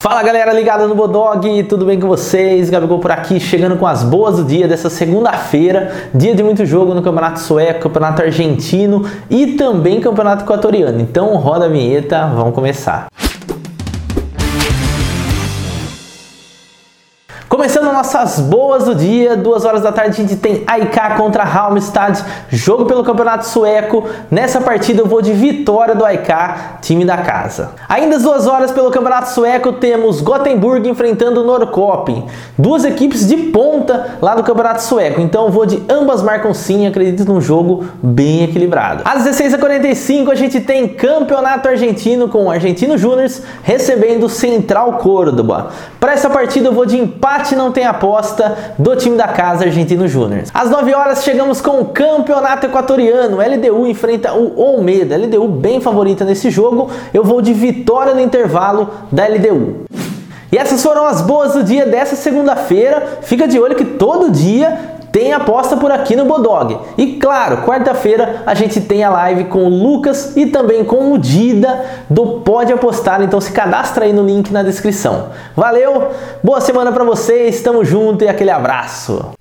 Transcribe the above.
Fala galera ligada no Bodog, tudo bem com vocês? Gabigol por aqui, chegando com as boas do dia dessa segunda-feira, dia de muito jogo no Campeonato Sueco, Campeonato Argentino e também Campeonato Equatoriano. Então roda a vinheta, vamos começar. Começando nossas boas do dia, duas horas da tarde a gente tem AIK contra Halmstad, jogo pelo Campeonato Sueco. Nessa partida eu vou de vitória do AIK, time da casa. Ainda às duas horas pelo Campeonato Sueco temos Gothenburg enfrentando Norrköping. Duas equipes de ponta lá do Campeonato Sueco, então eu vou de ambas marcam sim, acredito num jogo bem equilibrado. Às 16h45 a gente tem Campeonato Argentino com o Argentino Júnior recebendo Central Córdoba. Para essa partida eu vou de empate empate não tem aposta do time da casa Argentino Júnior. Às 9 horas chegamos com o Campeonato Equatoriano. LDU enfrenta o Olmeda. LDU bem favorita nesse jogo. Eu vou de vitória no intervalo da LDU. E essas foram as boas do dia dessa segunda-feira. Fica de olho que todo dia tem aposta por aqui no Bodog. E claro, quarta-feira a gente tem a live com o Lucas e também com o Dida do Pode Apostar, então se cadastra aí no link na descrição. Valeu, boa semana para vocês, tamo junto e aquele abraço.